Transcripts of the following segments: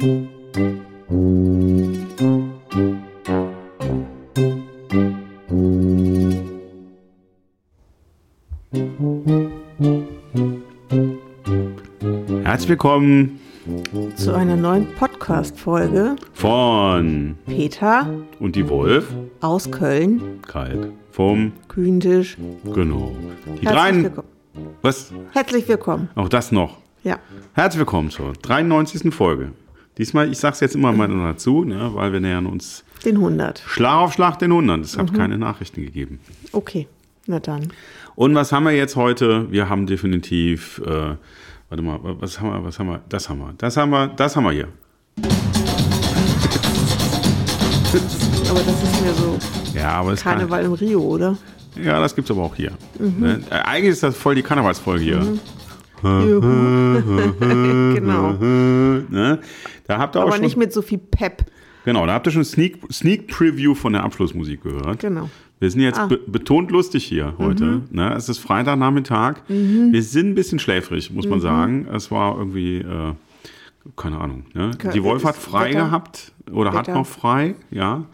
Herzlich willkommen zu einer neuen Podcast-Folge von Peter und die Wolf. aus Köln, Kalt. Vom, Kühntisch. genau. Die Herzlich willkommen. Was? Herzlich willkommen. Auch das noch. Ja, Herzlich willkommen zur 93. Folge. Diesmal, ich sag's jetzt immer mal dazu, ne, weil wir nähern uns den 100. Schlag auf Schlag den 100. Es Mhm. hat keine Nachrichten gegeben. Okay, na dann. Und was haben wir jetzt heute? Wir haben definitiv, äh, warte mal, was haben wir, was haben wir? Das haben wir, das haben wir, das haben wir hier. Aber das ist mir so Ja, aber es kann, Karneval im Rio, oder? Ja, das gibt's aber auch hier. Mhm. Ne? Äh, Eigentlich ist das voll die Karnevalsfolge hier. genau. Ne? Da habt ihr auch Aber schon, nicht mit so viel Pep. genau, da habt ihr schon Sneak, Sneak Preview von der Abschlussmusik gehört. Genau. Wir sind jetzt Ah. be betont lustig hier heute. Ne? Es ist Freitagnachmittag. Wir sind ein bisschen schläfrig, muss man sagen. Es war irgendwie, äh, keine Ahnung. Ne? Die Wolf hat frei Wetter. gehabt oder hat Wetter. noch frei, ja.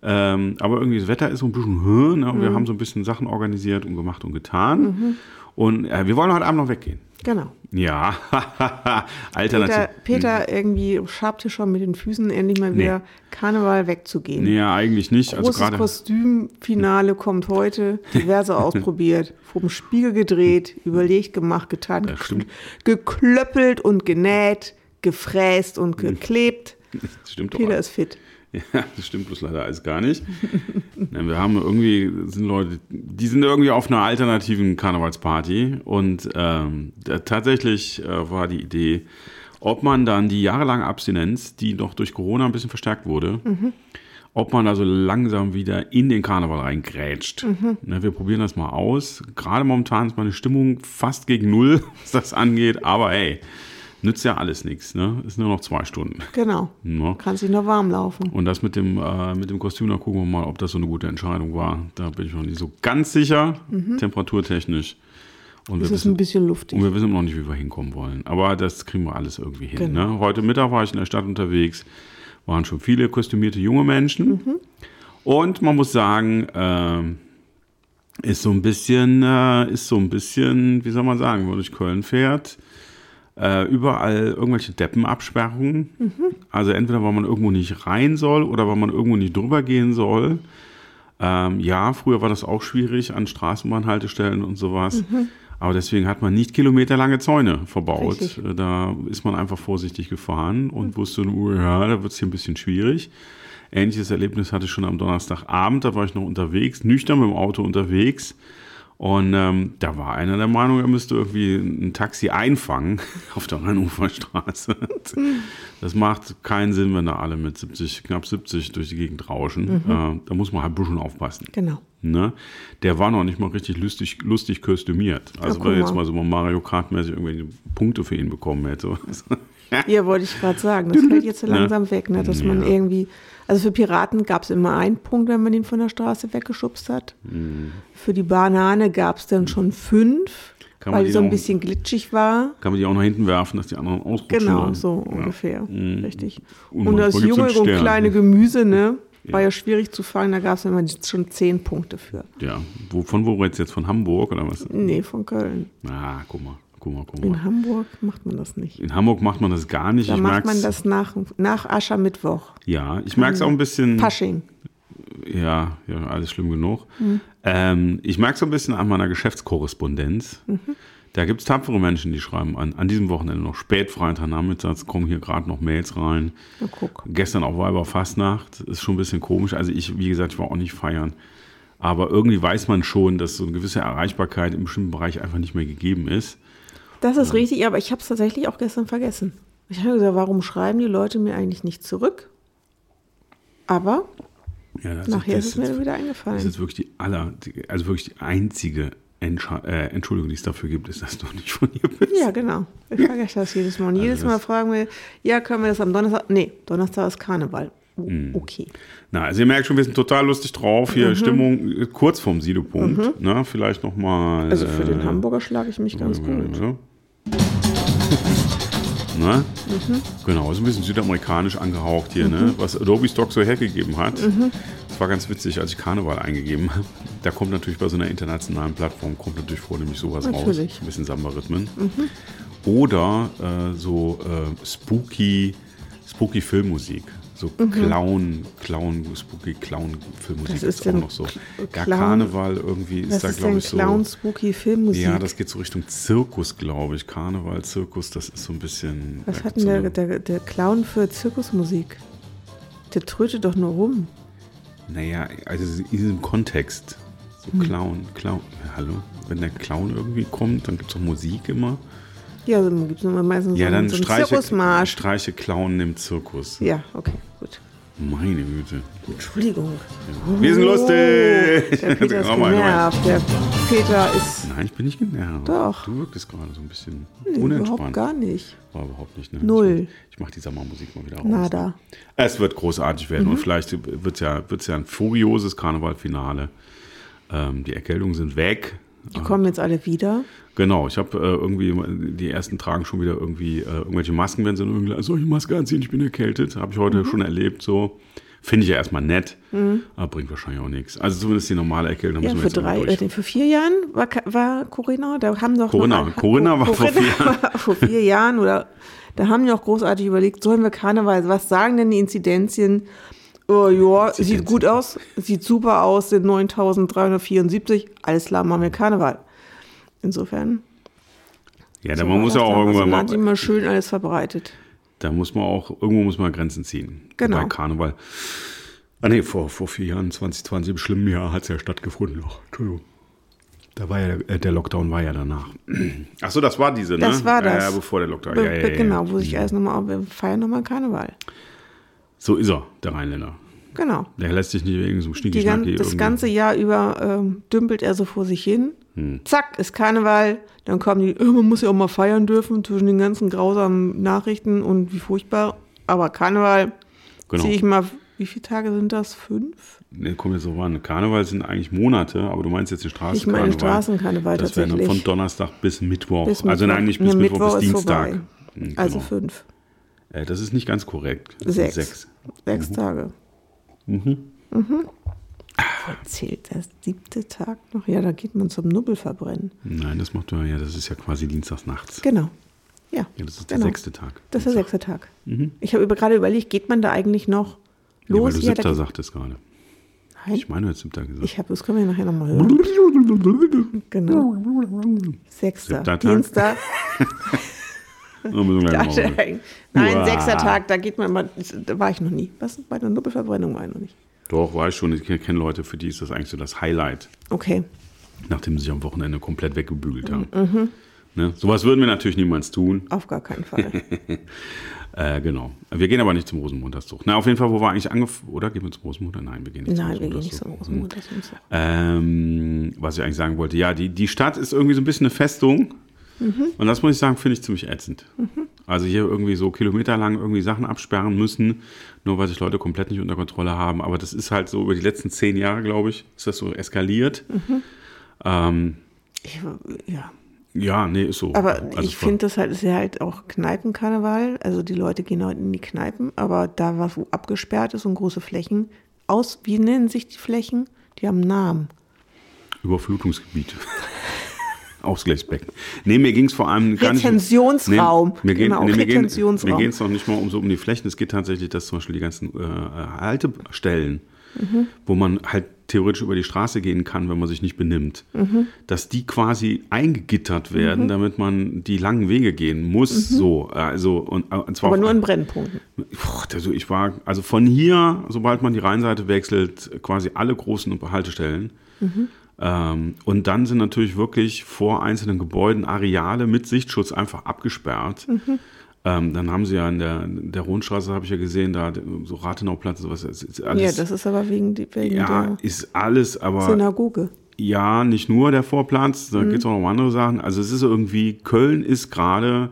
Ähm, aber irgendwie das Wetter ist so ein bisschen höher. Ne? Wir haben so ein bisschen Sachen organisiert und gemacht und getan. Und äh, wir wollen heute Abend noch weggehen. Genau. Ja, alternativ. Peter, Peter irgendwie schabte schon mit den Füßen, endlich mal Nee. wieder Karneval wegzugehen. Nee, ja, eigentlich nicht. Also Großes gerade. Kostümfinale kommt heute. Diverse ausprobiert, vom Spiegel gedreht, überlegt, gemacht, getan, geklöppelt und genäht, gefräst und geklebt. Das stimmt doch. Peter ist fit. Ja, das stimmt bloß leider alles gar nicht. Wir haben irgendwie, sind Leute, die sind irgendwie auf einer alternativen Karnevalsparty und ähm, da, tatsächlich äh, war die Idee, ob man dann die jahrelange Abstinenz, die noch durch Corona ein bisschen verstärkt wurde, ob man da so langsam wieder in den Karneval reingrätscht. Ne, wir probieren das mal aus. Gerade momentan ist meine Stimmung fast gegen Null, was das angeht, aber hey, nützt ja alles nichts. Ne? Ist nur noch zwei Stunden. Genau. Ne? Kann sich noch warm laufen. Und das mit dem, äh, mit dem Kostüm, da gucken wir mal, ob das so eine gute Entscheidung war. Da bin ich noch nicht so ganz sicher, temperaturtechnisch. Und wir, Es ist ein wissen, bisschen luftig. und wir wissen noch nicht, wie wir hinkommen wollen. Aber das kriegen wir alles irgendwie hin. Genau. Ne? Heute Mittag war ich in der Stadt unterwegs, waren schon viele kostümierte junge Menschen. Mhm. Und man muss sagen, ähm, ist so ein bisschen, äh, ist so ein bisschen, wie soll man sagen, wenn man durch Köln fährt, äh, überall irgendwelche Deppenabsperrungen. Also entweder weil man irgendwo nicht rein soll oder weil man irgendwo nicht drüber gehen soll. Ähm, ja, früher war das auch schwierig an Straßenbahnhaltestellen und sowas. Aber deswegen hat man nicht kilometerlange Zäune verbaut. Richtig. Äh, Da ist man einfach vorsichtig gefahren und wusste, oh ja, da wird es hier ein bisschen schwierig. Ähnliches Erlebnis hatte ich schon am Donnerstagabend. Da war ich noch unterwegs, nüchtern mit dem Auto unterwegs. Und ähm, da war einer der Meinung, er müsste irgendwie ein Taxi einfangen auf der Rheinuferstraße. Das macht keinen Sinn, wenn da alle mit 70, knapp 70 durch die Gegend rauschen. Äh, da muss man halt ein bisschen aufpassen. Genau. Ne? Der war noch nicht mal richtig lustig, lustig kostümiert. Also wenn er jetzt mal. so mal Mario Kart-mäßig irgendwelche Punkte für ihn bekommen hätte. Ja, wollte ich gerade sagen. Das fällt jetzt so langsam weg, ne? dass man Ja. irgendwie. Also für Piraten gab es immer einen Punkt, wenn man ihn von der Straße weggeschubst hat. Mhm. Für die Banane gab es dann schon fünf, Kann weil die so ein bisschen glitschig war. Kann man die auch nach hinten werfen, dass die anderen ausrutschen. Genau, so Ja. ungefähr. Richtig. Und Und das junge und kleine Gemüse, ne? War ja schwierig zu fangen, da gab es immer schon zehn Punkte für. Ja, wo, von wo redest du jetzt? Von Hamburg oder was? Nee, von Köln. Ah, guck mal, guck mal, guck In mal. Hamburg macht man das nicht. In Hamburg macht man das gar nicht. Da ich macht man das nach, nach Aschermittwoch. Ja, ich merke es auch ein bisschen. Fasching. Ja, ja, alles schlimm genug. Mhm. Ähm, ich merke so ein bisschen an meiner Geschäftskorrespondenz. Mhm. Da gibt es tapfere Menschen, die schreiben an, an diesem Wochenende noch spät Freitagnachmittags, kommen hier gerade noch Mails rein. Na guck. Gestern auch Weiberfastnacht, ist schon ein bisschen komisch. Also ich, wie gesagt, ich war auch nicht feiern. Aber irgendwie weiß man schon, dass so eine gewisse Erreichbarkeit im bestimmten Bereich einfach nicht mehr gegeben ist. Das ist richtig, aber ich habe es tatsächlich auch gestern vergessen. Ich habe gesagt, warum schreiben die Leute mir eigentlich nicht zurück? Aber Ja, das nachher das ist es mir wieder Das eingefallen. ist wirklich die aller, also wirklich die einzige Entscha äh, Entschuldigung, die es dafür gibt, ist, dass du nicht von hier bist. Ja, genau. Ich vergesse das jedes Mal. Und jedes Also das- Mal fragen wir, ja, können wir das am Donnerstag? Nee, Donnerstag ist Karneval. O- Okay. Na, also ihr merkt schon, wir sind total lustig drauf. Hier Mhm. Stimmung äh, kurz vorm Siedepunkt. Na, vielleicht nochmal. Also für den Hamburger schlage ich mich ganz gut. Ja. Ne? Genau, ist ein bisschen südamerikanisch angehaucht hier, ne? was Adobe Stock so hergegeben hat. Das war ganz witzig, als ich Karneval eingegeben habe. Da kommt natürlich bei so einer internationalen Plattform, kommt natürlich vor, nämlich sowas raus. Natürlich. Ein bisschen Samba-Rhythmen. Oder äh, so äh, spooky, spooky Filmmusik. So Clown, Clown, spooky Clown-Filmmusik Was ist ist auch noch so. Ja, Clown- Karneval irgendwie ist da, glaube ich, so. Clown Spooky Filmmusik? Ja, das geht so Richtung Zirkus, glaube ich. Karneval, Zirkus, das ist so ein bisschen. Was hat denn so der, der, der Clown für Zirkusmusik? Der trötet doch nur rum. Naja, also in diesem Kontext. So Hm. Clown, Clown. Ja, hallo? Wenn der Clown irgendwie kommt, dann gibt es doch Musik immer. Ja, dann gibt es meistens Ja, so, dann so einen streiche, Zirkusmarsch. streiche Clown im Zirkus. Ja, okay, gut. Meine Güte. Entschuldigung. Wir sind lustig. Der Peter ist Oh genervt. Der Peter ist Nein, ich bin nicht genervt. Doch. Du wirktest gerade so ein bisschen Nee, unentspannt. überhaupt gar nicht. War überhaupt nicht, ne? Null. Ich, ich mach die Sommermusik mal wieder raus. Nada. Es wird großartig werden Mhm. und vielleicht wird es ja, wird's ja ein furioses Karnevalfinale. Ähm, die Erkältungen sind weg. Die kommen jetzt alle wieder. Genau, ich habe äh, irgendwie, die ersten tragen schon wieder irgendwie äh, irgendwelche Masken, wenn sie irgendwie, soll ich Maske anziehen, ich bin erkältet. Habe ich heute Mhm. schon erlebt, so. Finde ich ja erstmal nett, aber bringt wahrscheinlich auch nichts. Also zumindest die normale Erkältung Ja, müssen wir für jetzt drei, äh, für vier Jahren war, war Corinna, da haben doch Corinna, noch, Corinna war vor vier Jahren. vor vier Jahren oder da haben die auch großartig überlegt, sollen wir Karneval, was sagen denn die Inzidenzien? Oh, ja, sieht gut aus, sieht super aus, sind 9374, alles klar, machen wir Karneval. Insofern. Ja, so man muss ja auch irgendwann dann mal, hat mal schön alles verbreitet. da muss man auch, irgendwo muss man Grenzen ziehen. Genau. Bei Karneval. Ah nee, vor, vor vier Jahren, 2020, im schlimmen Jahr, hat es ja stattgefunden. Ach, Entschuldigung. Da war ja, äh, der Lockdown war ja danach. Ach so, das war diese, ne? Das war das. Ja, bevor der Lockdown. Be- Ja, ja, ja. genau, wo sich erst nochmal, wir feiern nochmal Karneval. So ist er, der Rheinländer. Genau. Der lässt sich nicht wegen so einem schnicki gan das irgendwie- ganze Jahr über ähm, dümpelt er so vor sich hin. Hm. Zack, ist Karneval. Dann kommen die, äh, man muss ja auch mal feiern dürfen zwischen den ganzen grausamen Nachrichten und wie furchtbar. Aber Karneval Genau. ziehe ich mal, wie viele Tage sind das? Fünf? Ne, kommt jetzt so an. Karneval sind eigentlich Monate, aber du meinst jetzt den Ich Straßenkarneval. meine Straßenkarneval Das wäre dann tatsächlich. von Donnerstag bis Mittwoch. Bis Also nein, nicht bis Ja, Mittwoch, Mittwoch bis ist Dienstag. Hm, Also genau. fünf. Äh, das ist nicht ganz korrekt. Das Sechs. Sechs. Sechs Mhm. Tage. Mhm. Zählt der siebte Tag noch? Ja, da geht man zum Nubbel verbrennen. Nein, das macht man ja, das ist ja quasi dienstags nachts. Genau. Ja, Ja, das ist der genau. sechste Tag. Das ist der sechste Tag. Ich habe über, gerade überlegt, geht man da eigentlich noch Ja, weil los? du Ja, siebter sagtest gerade. Nein, Ich meine, du hast siebter gesagt. ich habe, das können wir nachher nochmal hören. Genau. Sechster. Siebter Tag. Dienstag. nein, Uah. sechster Tag, da geht man mal, da war ich noch nie. Was? Bei der Nubbelverbrennung war ich noch nicht. Doch, war ich schon. Ich kenne Leute, für die ist das eigentlich so das Highlight, Okay. nachdem sie sich am Wochenende komplett weggebügelt haben. Mhm. Ne? Sowas würden wir natürlich niemals tun. Auf gar keinen Fall. Äh, genau. Wir gehen aber nicht zum Rosenmontagszug. Na, auf jeden Fall, wo wir eigentlich angefangen. Oder gehen wir zum Rosenmontag? Nein, wir gehen nicht Nein, zum wir gehen nicht Rosenmontagszug. zum Rosenmontag. Ähm, was ich eigentlich sagen wollte, ja, die, die Stadt ist irgendwie so ein bisschen eine Festung. Mhm. Und das muss ich sagen, finde ich ziemlich ätzend. Also hier irgendwie so kilometerlang irgendwie Sachen absperren müssen, nur weil sich Leute komplett nicht unter Kontrolle haben. Aber das ist halt so über die letzten zehn Jahre, glaube ich, ist das so eskaliert. Mhm. Ähm, Ich, ja. ja, nee, ist so. Aber Also ich finde das halt, ist ja halt auch Kneipenkarneval. Also die Leute gehen heute in die Kneipen, aber da was wo abgesperrt ist und große Flächen. Aus, wie nennen sich die Flächen? Die haben einen Namen. Überflutungsgebiet. Ausgleichsbecken. Nee, mir ging es vor allem gar nicht. Retentionsraum. Nee, mir geht, Genau, nee, mir gehen- Retentionsraum. Mir geht es noch nicht mal um so um die Flächen. Es geht tatsächlich, dass zum Beispiel die ganzen äh, Haltestellen, Mhm. wo man halt theoretisch über die Straße gehen kann, wenn man sich nicht benimmt, Mhm. dass die quasi eingegittert werden, damit man die langen Wege gehen muss. So, also und, äh, und zwar Mhm. Aber nur in Brennpunkten. Also ich war, also von hier, sobald man die Rheinseite wechselt, quasi alle großen Haltestellen. Ähm, und dann sind natürlich wirklich vor einzelnen Gebäuden Areale mit Sichtschutz einfach abgesperrt. Ähm, dann haben sie ja in der, der Rundstraße, habe ich ja gesehen, da so Rathenauplatz, sowas. es Ist alles, ja, das ist aber wegen, wegen ja, ist alles, aber der Synagoge. ja, nicht nur der Vorplatz, Mhm. da geht es auch noch um andere Sachen. Also es ist irgendwie, Köln ist gerade,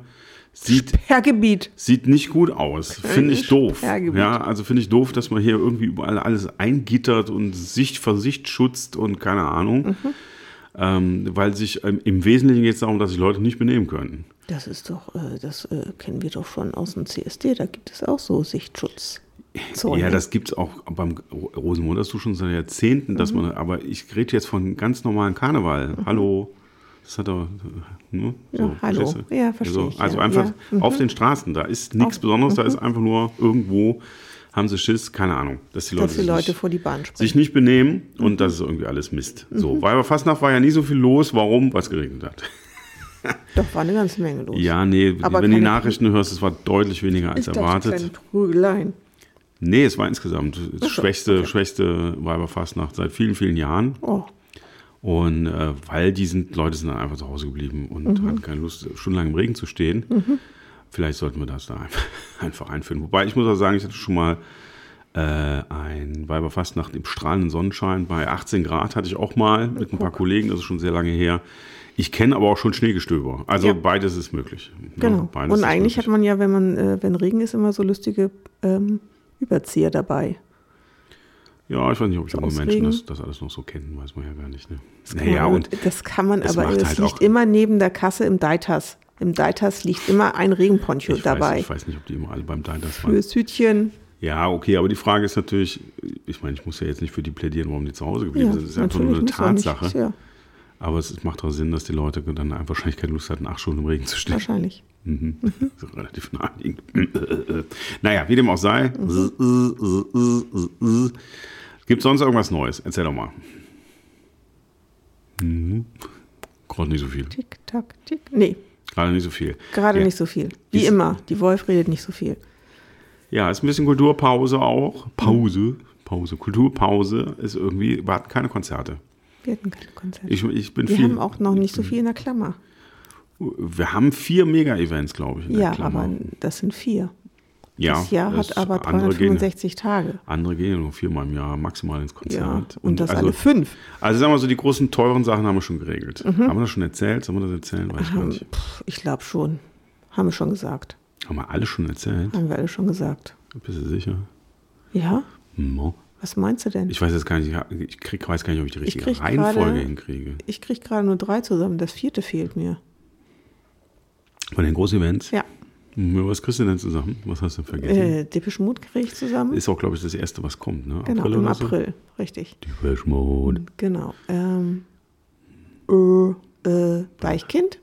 sieht Per Gebiet. Sieht nicht gut aus. Finde ich doof. Sperrgebiet. Ja, also finde ich doof, dass man hier irgendwie überall alles eingittert und Sicht vor Sicht schützt und keine Ahnung. Mhm. Ähm, weil sich ähm, im Wesentlichen geht es darum, dass sich Leute nicht benehmen können. Das ist doch, äh, das äh, kennen wir doch schon aus dem CSD, da gibt es auch so Sichtschutz. Ja, das gibt es auch beim Rosenmontagsdu schon seit Jahrzehnten, dass man, aber ich rede jetzt von ganz normalen Karneval. Hallo. Das hat doch, ne? Ja, so, hallo. verstehst du? Ja, verstehe Also, ich, also ja, einfach ja. Mhm. auf den Straßen, da ist nichts Besonderes, da ist einfach nur irgendwo, haben sie Schiss, keine Ahnung, dass die Leute, dass die Leute sich, vor die Bahn springen. sich nicht benehmen und das ist irgendwie alles Mist. Mhm. So, weil aber Fastnacht war ja nie so viel los, warum? Weil es geregnet hat. Doch, war eine ganze Menge los. Ja, nee, Aber wenn du die Nachrichten hörst, es war deutlich weniger als dachte, erwartet. kleine Prügeleien. Nee, es war insgesamt das so, schwächste, okay. schwächste Weiberfastnacht seit vielen, vielen Jahren. Oh, Und äh, weil die sind, Leute sind dann einfach zu Hause geblieben und Mhm. hatten keine Lust, stundenlang im Regen zu stehen. Vielleicht sollten wir das da einfach, einfach einführen. Wobei ich muss auch sagen, ich hatte schon mal äh, ein Weiberfastnacht im strahlenden Sonnenschein bei 18 Grad hatte ich auch mal mit ein paar Kollegen, das ist schon sehr lange her. Ich kenne aber auch schon Schneegestöber. Also Ja. beides ist möglich. Ja, genau. beides Und eigentlich möglich. hat man ja, wenn man, äh, wenn Regen ist, immer so lustige ähm, Überzieher dabei. Ja, ich weiß nicht, ob junge Menschen das, das alles noch so kennen, weiß man ja gar nicht. Ne? Das kann Naja, man, und das kann man, es aber es halt liegt immer neben der Kasse im Deitas. Im Deitas liegt immer ein Regenponcho ich dabei. weiß, ich weiß nicht, ob die immer alle beim Diners waren. Fürs Hütchen. Ja, okay, aber die Frage ist natürlich, ich meine, ich muss ja jetzt nicht für die plädieren, warum die zu Hause geblieben Ja, sind. Das ist einfach nur eine auch nicht. Tatsache. Ja, Aber es macht doch Sinn, dass die Leute dann einfach wahrscheinlich keine Lust hatten, acht Stunden im Regen zu stehen. wahrscheinlich. Mhm. So relativ naheliegend. naja, wie dem auch sei. Gibt sonst irgendwas Neues? Erzähl doch mal. Mhm. Gerade nicht so viel. Tick, tack, tick. Nee, Gerade nicht so viel. gerade Ja. nicht so viel. Wie Ist- immer. Die Wolf redet nicht so viel. Ja, ist ein bisschen Kulturpause auch. Pause. Pause. Kulturpause ist irgendwie, warten keine Konzerte. Wir hatten keine Konzerte. Ich, ich bin wir viel. haben auch noch nicht so viel in der Klammer. wir haben vier Mega-Events, glaube ich. Ja, aber das sind vier. ja, das Jahr das hat aber andere gehen, 365 Tage. andere gehen nur viermal im Jahr maximal ins Konzert. Ja, und, das also, alle fünf. Also sagen wir so, die großen teuren Sachen haben wir schon geregelt. Haben wir das schon erzählt? Sollen wir das erzählen? Weiß ich gar Haben, nicht. pff, ich glaube schon. Haben wir schon gesagt. Haben wir alle schon erzählt? Haben wir alle schon gesagt. Bist du sicher? Ja? No. Was meinst du denn? Ich weiß jetzt gar nicht, ich krieg, weiß gar nicht, ob ich die richtige krieg Reihenfolge gerade- hinkriege. Ich kriege gerade nur drei zusammen. Das vierte fehlt mir. Von den Großevents? Ja. Was kriegst du denn zusammen? Was hast du vergessen? Äh, Dippisch Mut kriege ich zusammen. Ist auch, glaube ich, das erste, was kommt, ne? genau, April im oder so? April. Richtig. Depeche Mode. Genau. Ähm, äh, äh, Deichkind.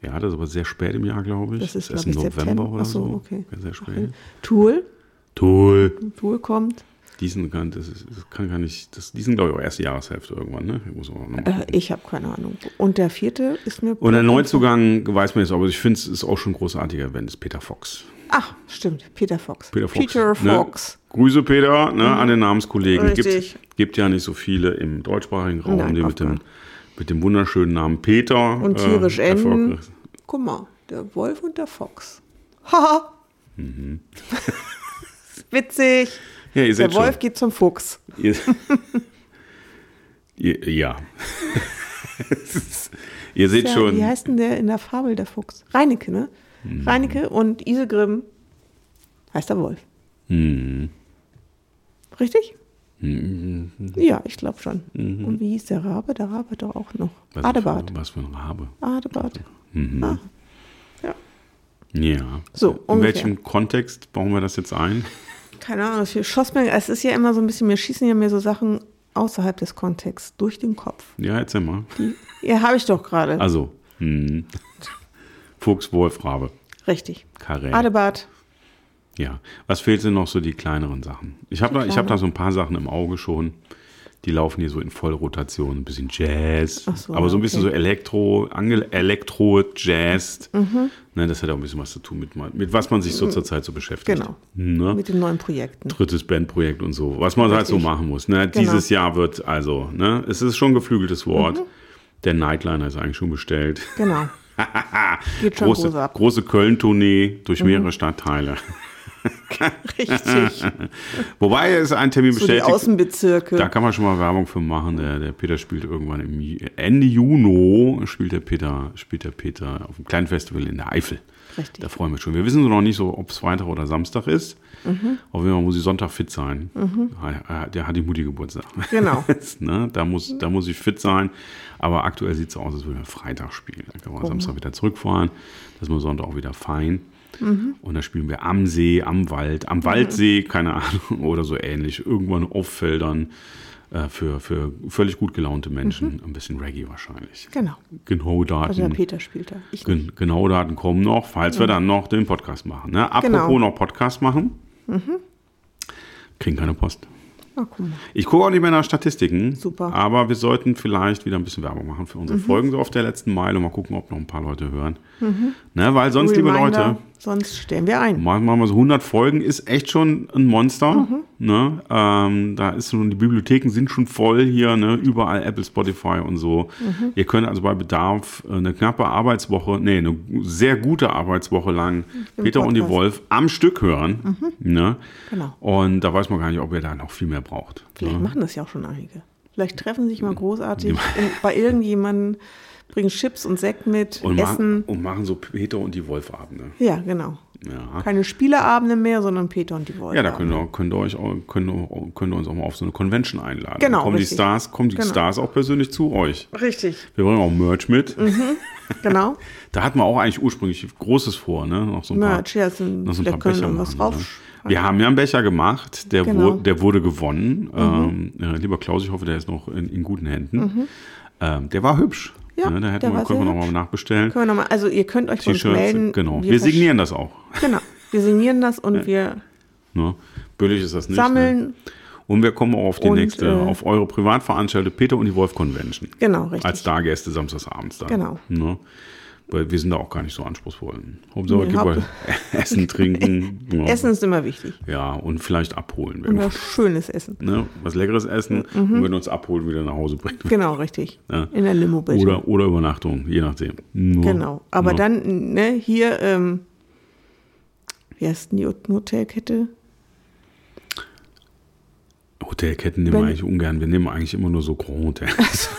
Ja, das ist aber sehr spät im Jahr, glaube ich. Das ist, glaube ich, im November September. oder Ach so, okay. Sehr spät. Tool. Toll. Tool kommt. Diesen kann, das, ist, das kann gar nicht, das, die sind, glaube ich, auch erste Jahreshälfte irgendwann, ne? Ich Äh, ich habe keine Ahnung. Und der vierte ist mir. Und der Neuzugang weiß man jetzt, aber ich finde, es ist auch schon ein großartiger Event, ist Peter Fox. Ach, stimmt. Peter Fox. Peter Fox. Peter ne? Fox. Grüße, Peter, ne, an den Namenskollegen. Richtig. Gibt, gibt ja nicht so viele im deutschsprachigen Raum, Nein, die mit dem, mit dem wunderschönen Namen Peter. Und tierisch äh, enden. Guck mal, der Wolf und der Fox. Haha. Mhm. Witzig. Ja, ihr Der seht Wolf schon. geht zum Fuchs. Ihr, ja. ihr seht Ja, schon. Wie heißt denn der in der Fabel der Fuchs? Reinecke, ne? Mhm. Reinecke und Isegrim heißt der Wolf. Hm. Richtig? Mhm. Ja, ich glaube schon. Und wie hieß der Rabe? Der Rabe doch auch noch. Was, Adebart. Was für ein Rabe. Adebart. Mhm. Ah. Ja. Ja. So, In ungefähr. welchem Kontext bauen wir das jetzt ein? Keine Ahnung, für schoss mir, es ist ja immer so ein bisschen, mir schießen ja mir so Sachen außerhalb des Kontexts durch den Kopf. Ja, erzähl mal. Ja, habe ich doch gerade. Also, hm. Fuchs, Wolf, Rabe, Richtig. Karel. Adebart. Ja. Was fehlt denn noch so die kleineren Sachen? Ich habe Die da, ich hab da so ein paar Sachen im Auge schon. Die laufen hier so in Vollrotation. Ein bisschen Jazz. So, aber so ein bisschen okay. so Elektro, Angel, Elektro, Jazz. Mhm. Ne, das hat auch ein bisschen was zu tun mit, mit was man sich so zur Zeit so beschäftigt. Genau. Ne? Mit den neuen Projekten. drittes Bandprojekt und so, was man halt so Richtig. machen muss. Ne? Genau. Dieses Jahr wird also, ne? es ist schon ein geflügeltes Wort. Mhm. Der Nightliner ist eigentlich schon bestellt. Genau. Geht schon Große. Mhm. große Köln-Tournee durch mehrere Stadtteile. Richtig. Wobei es ein Termin So die bestätigt. Außenbezirke. Da kann man schon mal Werbung für machen. Der, der Peter spielt irgendwann im Ende Juni spielt der Peter, spielt der Peter auf einem kleinen Festival in der Eifel. Richtig. Da freuen wir uns schon. Wir wissen noch nicht so, ob es Freitag oder Samstag ist. Mhm. Auf jeden Fall muss ich Sonntag fit sein. Ja, Der hat die Mutti Geburtstag. Genau. ne? da, muss, da muss ich fit sein. Aber aktuell sieht es so aus, als würden wir Freitag spielen. Dann können wir Samstag wieder zurückfahren. Das ist wir Sonntag auch wieder fein. Mhm. Und dann spielen wir am See, am Wald, am Waldsee, keine Ahnung, oder so ähnlich. Irgendwann auf Feldern äh, für, für völlig gut gelaunte Menschen. Ein bisschen Reggae wahrscheinlich. Genau. Genau Mhm. Also der Daten. Peter spielt da. Ich. Gen genau Daten kommen noch, falls wir dann noch den Podcast machen. Ne? Apropos Genau. noch Podcast machen. Kriegen keine Post. Ah, guck mal. Ich gucke auch nicht mehr nach Statistiken. Super. Aber wir sollten vielleicht wieder ein bisschen Werbung machen für Mhm. unsere Folgen so auf der letzten Meile und mal gucken, ob noch ein paar Leute hören. Ne? Weil sonst, liebe Mhm. Reminder, Leute, Sonst stellen wir ein. Machen wir mal so 100 Folgen, ist echt schon ein Monster. Mhm. Ne? Ähm, da ist schon, die Bibliotheken sind schon voll hier, ne? überall Apple, Spotify und so. Mhm. Ihr könnt also bei Bedarf äh, eine knappe Arbeitswoche, nee, eine sehr gute Arbeitswoche lang Peter und die Podcast. Mhm. Wolf am Stück hören. Ne? Genau. Und da weiß man gar nicht, ob ihr da noch viel mehr braucht. Vielleicht ne? machen das ja auch schon einige. Vielleicht treffen sich mal großartig in, bei irgendjemandem, bringen Chips und Sekt mit, Und, essen. und machen so Peter und die Wolf-Abende. Ja, genau. Ja. Keine Spieleabende mehr, sondern Peter und die Wolf. Ja, da könnt ihr, könnt ihr euch auch, könnt ihr, könnt ihr uns auch mal auf so eine Convention einladen. Genau, Dann kommen die richtig. Stars, kommen die Genau. Stars auch persönlich zu euch. Richtig. Wir bringen auch Merch mit. Genau. Da hatten wir auch eigentlich ursprünglich Großes vor, ne? Noch so ein Merch, ja, sind, noch so ein paar Becher was machen, drauf. ne? Wir haben ja einen Becher gemacht, der, Genau. Mhm. wurde, der wurde gewonnen. Ähm, äh, lieber Klaus, ich hoffe, der ist noch in, in guten Händen. Ähm, der war hübsch. Ja, ne? Da hätten wir, können wir nochmal nachbestellen. Können wir noch mal, also ihr könnt euch uns melden. genau. Wir, versch- signieren das auch. Genau. Wir signieren das und wir Ne? Billig ist das nicht. Ne? sammeln. Und wir kommen auch auf die Und, nächste, äh, auf eure Privatveranstaltung Peter und die Wolf Convention. Genau, richtig. Als Stargäste samstagsabends dann. Genau. Ne? Weil wir sind da auch gar nicht so anspruchsvoll. Hauptsache Nee, Essen, Trinken. ja. Essen ist immer wichtig. Ja, und vielleicht abholen. Und was schönes Essen. ne? Was leckeres essen und wenn uns abholen, wieder nach Hause bringen. Genau, richtig. Ja. In der Limo bitte. Oder, oder Übernachtung, je nachdem. Ne? Genau. Aber Ja. dann, ne, hier, ähm, wie heißt denn die Hotelkette? Hotelketten nehmen wir eigentlich ungern. Wir nehmen eigentlich immer nur so Grand Hotels.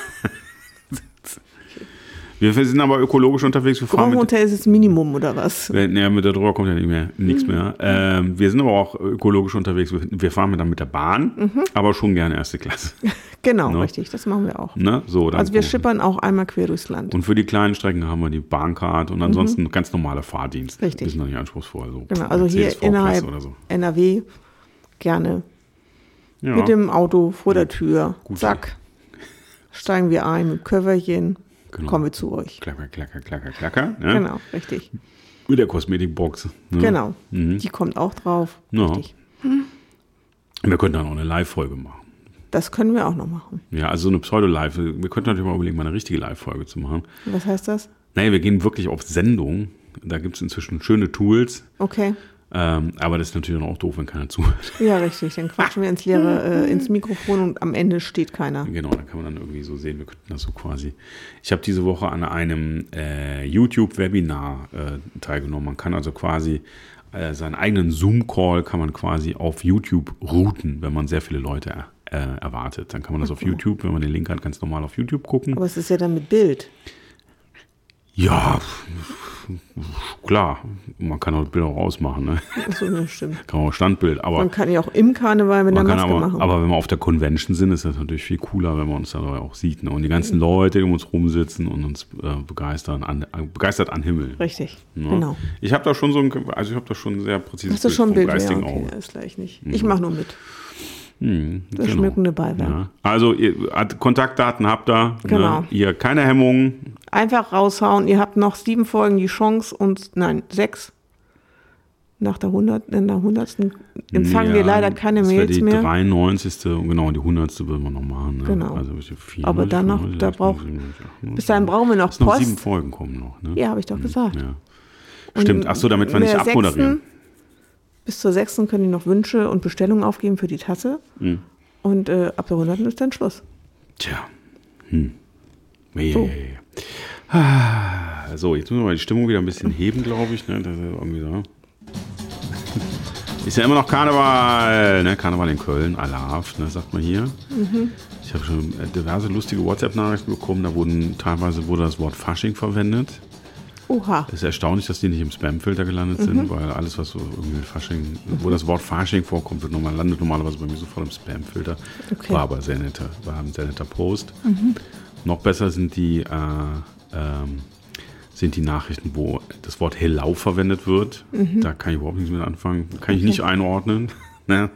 Wir sind aber ökologisch unterwegs. Wir fahren Hotel ist das Minimum oder was? Nee, mit der drüber kommt ja nicht mehr, nichts Mhm. mehr. Ähm, wir sind aber auch ökologisch unterwegs. Wir, fahren dann mit der Bahn, Mhm. aber schon gerne erste Klasse. Genau, Ne? richtig. Das machen wir auch. Ne? So, Also wir schippern auch einmal quer durchs Land. Und für die kleinen Strecken haben wir die Bahncard und ansonsten ganz normaler Fahrdienst. Mhm. Richtig. Die sind noch nicht anspruchsvoll. So Genau, also hier innerhalb Oder so. NRW gerne Ja. mit dem Auto vor der Tür. Gut. Zack. Steigen wir ein mit Köfferchen. Genau. Kommen wir zu euch. klacker, klacker, klacker, klacker. Ne? Genau, richtig. Mit der Kosmetikbox. Ne? Genau. Mhm. Die kommt auch drauf. Ja. Richtig. Wir könnten dann auch eine Live-Folge machen. Das können wir auch noch machen. Ja, also so eine Pseudo-Live. Wir könnten natürlich mal überlegen, mal eine richtige Live-Folge zu machen. Was heißt das? Naja, wir gehen wirklich auf Sendung. Da gibt es inzwischen schöne Tools. Okay. Ähm, aber das ist natürlich auch doof, wenn keiner zuhört. Ja, richtig. Dann quatschen wir ins leere, äh, ins Mikrofon und am Ende steht keiner. Genau, da kann man dann irgendwie so sehen, wir könnten das so quasi. Ich habe diese Woche an einem äh, YouTube-Webinar äh, teilgenommen. Man kann also quasi äh, seinen eigenen Zoom-Call kann man quasi auf YouTube routen, wenn man sehr viele Leute äh, erwartet. Dann kann man das auf YouTube, wenn man den Link hat, ganz normal auf YouTube gucken. Aber es ist ja dann mit Bild. Ja, klar, man kann auch Bilder auch ausmachen, ne? Achso, das stimmt. kann auch Standbild, aber Man kann ja auch im Karneval mit der Maske aber, machen. aber wenn wir auf der Convention sind, ist das natürlich viel cooler, wenn man uns dann auch sieht. Ne? Und die ganzen Leute, die um uns rumsitzen und uns äh, begeistern, an, äh, begeistert anhimmel. richtig. Ne? Genau. Ich habe da schon so ein, also ich habe da schon ein sehr präzises Hast du schon ein Bild? Ja, okay, ist gleich nicht. Ich mache nur mit. Hm, Das genau. schmückende Beiwerk. Ja. Also ihr, Kontaktdaten habt ihr. Genau. Ne? Ihr keine Hemmungen. Einfach raushauen. Ihr habt noch sieben Folgen die Chance und, nein, sechs. Nach der 100, in der 100. empfangen wir Ja, leider keine das Mails die mehr. 93. und genau, die 100. würden wir noch machen. Ne? Genau. Also vier, Aber dann noch, 95, da braucht- 96, 98, Bis dahin brauchen wir noch Es noch sieben Post. Folgen kommen noch. Ne? Ja, habe ich doch gesagt. Ja. Stimmt, ach so, damit wir nicht abmoderieren. Bis zur sechsten können die noch Wünsche und Bestellungen aufgeben für die Tasse. Mhm. Und äh, ab der 100. ist dann Schluss. Tja. Hm. Ja, So. Ah, So, jetzt müssen wir mal die Stimmung wieder ein bisschen heben, glaube ich. Ne? Das ist irgendwie so. Ist ja immer noch Karneval, ne? Karneval in Köln, Alarv, ne, sagt man hier. Mhm. Ich habe schon diverse lustige WhatsApp-Nachrichten bekommen, da wurden teilweise wurde das Wort Fasching verwendet. Oha. Es ist erstaunlich, dass die nicht im Spam-Filter gelandet sind, mhm. weil alles, was so irgendwie mit Fasching, mhm. wo das Wort Fasching vorkommt, wird normal, landet normalerweise bei mir sofort im Spam-Filter. Okay. War aber sehr netter, war ein sehr netter Post. Mhm. Noch besser sind die, äh, ähm, sind die Nachrichten, wo das Wort Hellau verwendet wird. Mhm. Da kann ich überhaupt nichts mit anfangen. Kann ich nicht einordnen. ne?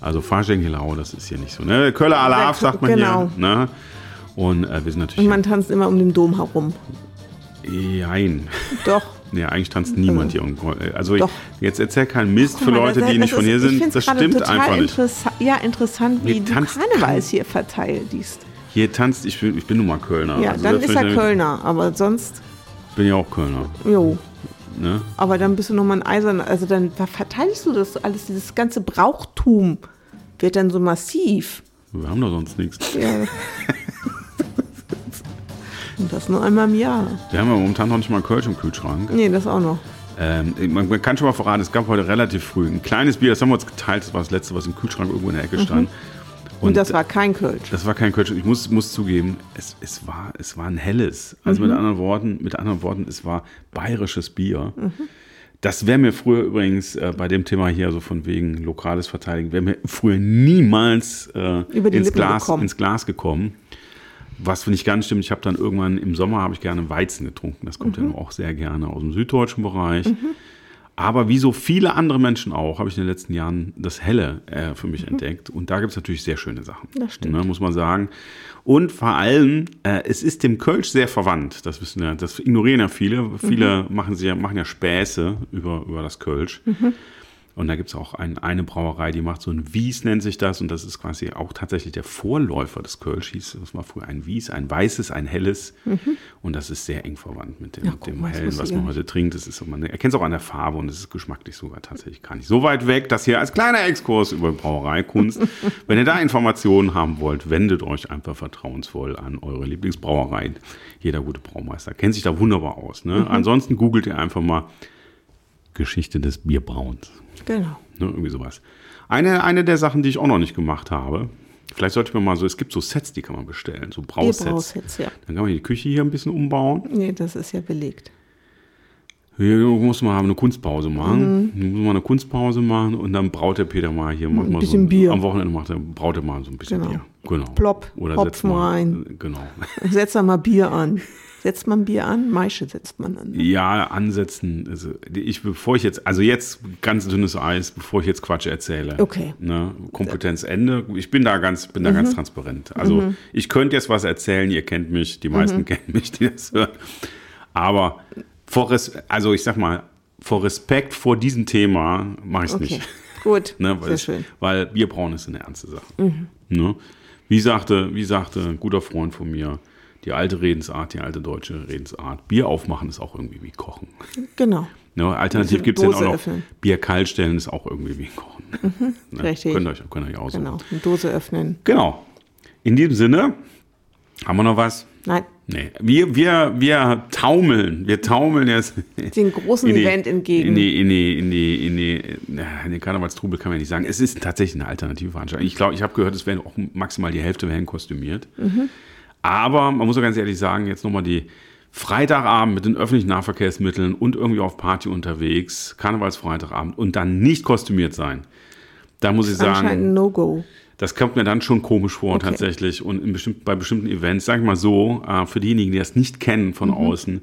Also Fasching Hellau, das ist hier nicht so. Ne? Köller Alarv sagt man genau. hier. Ne? Und äh, wir sind natürlich. Und man tanzt immer um den Dom herum. Jein. Doch. Ja, eigentlich tanzt niemand hier. Also Doch. jetzt erzähl keinen Mist für Leute, die nicht von hier sind. Das stimmt einfach nicht. Ja, interessant, wie du Karneval es hier verteilt siehst. Hier tanzt, ich bin, ich bin nun mal Kölner. Ja, also dann ist er Kölner, aber sonst. Bin ja auch Kölner. Jo. Ne? Aber dann bist du nochmal ein Eiserner. Also dann verteidigst du das alles, dieses ganze Brauchtum wird dann so massiv. Wir haben doch sonst nichts. Ja. Und das nur einmal im Jahr. Wir haben ja momentan noch nicht mal Kölsch im Kühlschrank. Nee, das auch noch. Ähm, man, kann schon mal verraten, es gab heute relativ früh ein kleines Bier, das haben wir uns geteilt, das war das letzte, was im Kühlschrank irgendwo in der Ecke stand. Mhm. Und, Und, das war kein Kölsch. Das war kein Kölsch. Ich muss, muss zugeben, es, es, war, es war ein helles. Also mhm. mit anderen Worten, mit anderen Worten, es war bayerisches Bier. Mhm. Das wäre mir früher übrigens äh, bei dem Thema hier, so von wegen lokales Verteidigen, wäre mir früher niemals äh, ins, Glas, ins Glas gekommen. Was finde ich ganz stimmt, ich habe dann irgendwann im Sommer habe ich gerne Weizen getrunken. Das kommt mhm. ja auch sehr gerne aus dem süddeutschen Bereich. Mhm. Aber wie so viele andere Menschen auch, habe ich in den letzten Jahren das Helle äh, für mich mhm. entdeckt. Und da gibt es natürlich sehr schöne Sachen. Das stimmt. Ne, muss man sagen. Und vor allem, äh, es ist dem Kölsch sehr verwandt. Das wissen ja, das ignorieren ja viele. Viele mhm. machen, sie, machen ja Späße über, über das Kölsch. Und da gibt es auch ein, eine Brauerei, die macht so ein Wies, nennt sich das. Und das ist quasi auch tatsächlich der Vorläufer des Kölsch. Hieß, das war früher ein Wies, ein weißes, ein helles. Mhm. Und das ist sehr eng verwandt mit dem, ja, guck, dem hellen, was man heute trinkt. Das ist, man erkennt es auch an der Farbe und es ist geschmacklich sogar tatsächlich gar nicht so weit weg. Das hier als kleiner Exkurs über Brauereikunst. Wenn ihr da Informationen haben wollt, wendet euch einfach vertrauensvoll an eure Lieblingsbrauerei. Jeder gute Braumeister kennt sich da wunderbar aus. Ne? Mhm. Ansonsten googelt ihr einfach mal Geschichte des Bierbrauens. Genau. Ne, irgendwie sowas. Eine, eine der Sachen, die ich auch noch nicht gemacht habe, vielleicht sollte ich mir mal so, es gibt so Sets, die kann man bestellen, so Brausets. Brausets ja. Dann kann man die Küche hier ein bisschen umbauen. Nee, das ist ja belegt. Hier muss man eine Kunstpause machen. Mhm. Muss man eine Kunstpause machen und dann braut der Peter mal hier macht ein bisschen so, Bier. Am Wochenende macht er, braut er mal so ein bisschen genau. Bier. Genau. Plopp, Oder Hopfen mal, rein. Genau. Setz da mal Bier an. Setzt man Bier an? Maische setzt man an. Ne? Ja, ansetzen. Also ich, bevor ich jetzt, also jetzt ganz dünnes Eis, bevor ich jetzt Quatsch erzähle. Okay. Ne, Kompetenzende. Ich bin da ganz, bin da mhm. ganz transparent. Also mhm. ich könnte jetzt was erzählen, ihr kennt mich, die meisten mhm. kennen mich, die das hören. Aber vor Res also ich sag mal, vor Respekt vor diesem Thema mache ich es okay. nicht. Gut. ne, weil, Sehr ich, schön. weil Bierbrauen ist eine ernste Sache. Mhm. Ne? Wie sagte, wie sagte ein guter Freund von mir, die alte Redensart, die alte deutsche Redensart. Bier aufmachen ist auch irgendwie wie Kochen. Genau. Ne, alternativ gibt es ja auch noch öffnen. Bier kalt stellen ist auch irgendwie wie Kochen. Mhm, ne, richtig. Könnt ihr euch, könnt ihr euch aussuchen. Genau, eine Dose öffnen. Genau. In diesem Sinne, haben wir noch was? Nein. Nee. Wir, wir, wir taumeln, wir taumeln jetzt. Den großen in die, Event entgegen. In die, in die, in die, in die, in den Karnevalstrubel kann man nicht sagen. Es ist tatsächlich eine alternative Veranstaltung. Ich glaube, ich habe gehört, es werden auch maximal die Hälfte werden kostümiert. Mhm. Aber man muss auch ganz ehrlich sagen, jetzt nochmal die Freitagabend mit den öffentlichen Nahverkehrsmitteln und irgendwie auf Party unterwegs, Karnevalsfreitagabend und dann nicht kostümiert sein. Da muss ich sagen. Anscheinend No-Go. Das kommt mir dann schon komisch vor, okay. tatsächlich. Und bestimmt, bei bestimmten Events, sag ich mal so, äh, für diejenigen, die das nicht kennen von mhm. außen,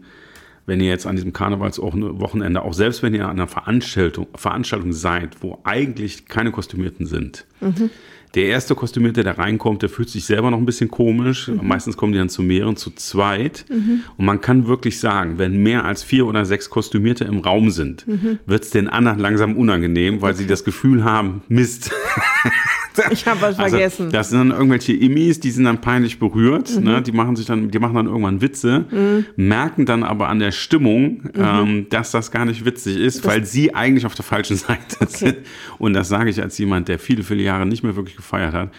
wenn ihr jetzt an diesem Karnevalswochenende, auch selbst wenn ihr an einer Veranstaltung, Veranstaltung seid, wo eigentlich keine Kostümierten sind, mhm. Der erste Kostümierte, der reinkommt, der fühlt sich selber noch ein bisschen komisch. Mhm. Meistens kommen die dann zu mehreren, zu zweit. Mhm. Und man kann wirklich sagen, wenn mehr als vier oder sechs Kostümierte im Raum sind, mhm. wird es den anderen langsam unangenehm, weil sie das Gefühl haben, Mist. Ich habe was also, vergessen. Das sind dann irgendwelche Immis, die sind dann peinlich berührt. Mhm. Ne? Die machen sich dann, die machen dann irgendwann Witze, mhm. merken dann aber an der Stimmung, mhm. ähm, dass das gar nicht witzig ist, das weil sie eigentlich auf der falschen Seite okay. sind. Und das sage ich als jemand, der viele, viele Jahre nicht mehr wirklich gefeiert hat.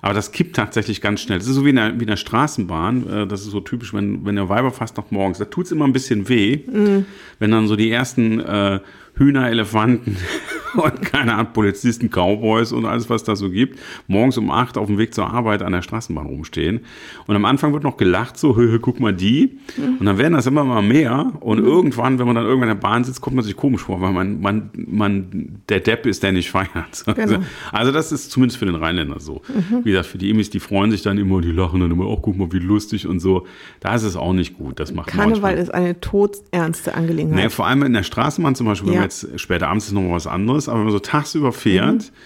Aber das kippt tatsächlich ganz schnell. Das ist so wie in der, wie in der Straßenbahn. Äh, das ist so typisch, wenn, wenn der Weiber fast noch morgens, da tut es immer ein bisschen weh, mhm. wenn dann so die ersten äh, Hühner, Elefanten und keine Ahnung, Polizisten, Cowboys und alles, was da so gibt, morgens um acht auf dem Weg zur Arbeit an der Straßenbahn rumstehen. Und am Anfang wird noch gelacht, so, guck mal die. Und dann werden das immer mal mehr. Und irgendwann, wenn man dann irgendwann in der Bahn sitzt, kommt man sich komisch vor, weil man, man, man der Depp ist, der nicht feiert. Genau. Also das ist zumindest für den Rheinländer so. Mhm. Wie gesagt, für die Emis, die freuen sich dann immer, die lachen dann immer, oh, guck mal, wie lustig und so. Da ist es auch nicht gut. Das macht Karneval ist eine todernste Angelegenheit. Nee, vor allem in der Straßenbahn zum Beispiel, wenn ja. man jetzt später abends ist noch mal was anderes, aber wenn man so tagsüber fährt, mhm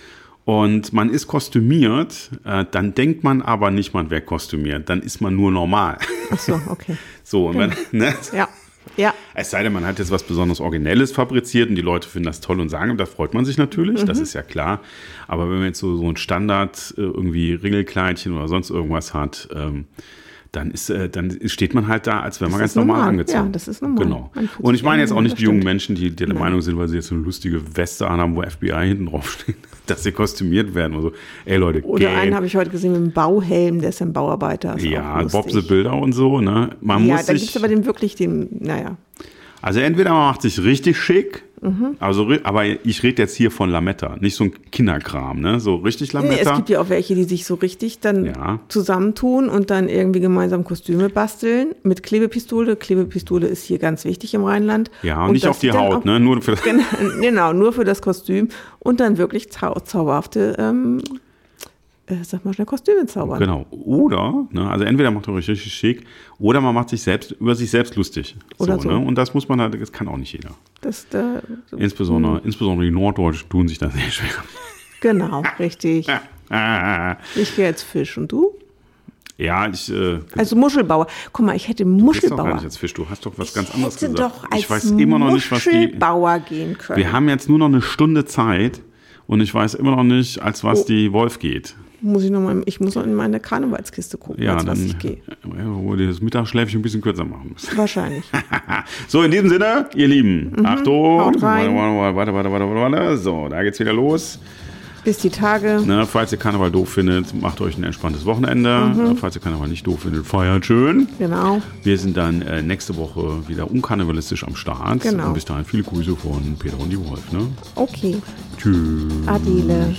und man ist kostümiert, äh, dann denkt man aber nicht, man wäre kostümiert. Dann ist man nur normal. Ach so, okay. so, und man, ne? Ja. Ja. Es sei denn, man hat jetzt was besonders Originelles fabriziert und die Leute finden das toll und sagen, da freut man sich natürlich, mhm. das ist ja klar. Aber wenn man jetzt so, so ein Standard äh, irgendwie Ringelkleidchen oder sonst irgendwas hat, ähm, dann ist, äh, dann steht man halt da, als wäre man ganz normal, normal, angezogen. Ja, das ist normal. Genau. Und ich meine jetzt auch nicht die jungen Menschen, die, die der Meinung sind, weil sie jetzt eine lustige Weste anhaben, wo FBI hinten drauf steht, dass sie kostümiert werden. Also, ey Leute, Oder geht. einen habe ich heute gesehen mit einem Bauhelm, der ist ein Bauarbeiter. Ist ja, Bobse Bilder und so, ne? Man ja, muss da gibt es aber den wirklich, den, naja. Also entweder man macht sich richtig schick, mhm. also, aber ich rede jetzt hier von Lametta, nicht so ein Kinderkram, ne? So richtig Lametta. Nee, es gibt ja auch welche, die sich so richtig dann ja. zusammentun und dann irgendwie gemeinsam Kostüme basteln mit Klebepistole. Klebepistole ist hier ganz wichtig im Rheinland. Ja, und, und nicht auf die Haut, auch, ne? Nur für genau, genau, nur für das Kostüm und dann wirklich zau zauberhafte ähm, äh, sag mal schnell, Kostüme zaubern. Genau. Oder, ne, also entweder macht er euch richtig schick, oder man macht sich selbst über sich selbst lustig. Oder so. so. Ne? Und das muss man halt, das kann auch nicht jeder. Das, da, insbesondere, hm. insbesondere die Norddeutschen tun sich da sehr schwer. Genau, richtig. ich gehe jetzt Fisch und du? Ja, ich. Äh, also Muschelbauer. Guck mal, ich hätte Muschelbauer. Du doch gar nicht als Fisch, du hast doch was ich ganz anderes gesagt. Doch als ich weiß immer noch nicht, was die. Muschelbauer gehen können. Wir haben jetzt nur noch eine Stunde Zeit und ich weiß immer noch nicht, als was oh. die Wolf geht muss ich noch mal, ich muss noch in meine Karnevalskiste gucken, ja, als dann, was ich gehe. Wo du das Mittagsschläfchen ein bisschen kürzer machen musst. Wahrscheinlich. so, in diesem Sinne, ihr Lieben, mhm, Achtung. Warte, warte, warte, warte, warte. So, da geht's wieder los. Bis die Tage. Ne, falls ihr Karneval doof findet, macht euch ein entspanntes Wochenende. Mhm. Falls ihr Karneval nicht doof findet, feiert schön. Genau. Wir sind dann äh, nächste Woche wieder unkarnevalistisch am Start. Genau. Und bis dahin viele Grüße von Peter und die Wolf. Ne? Okay. Tschüss. Adele.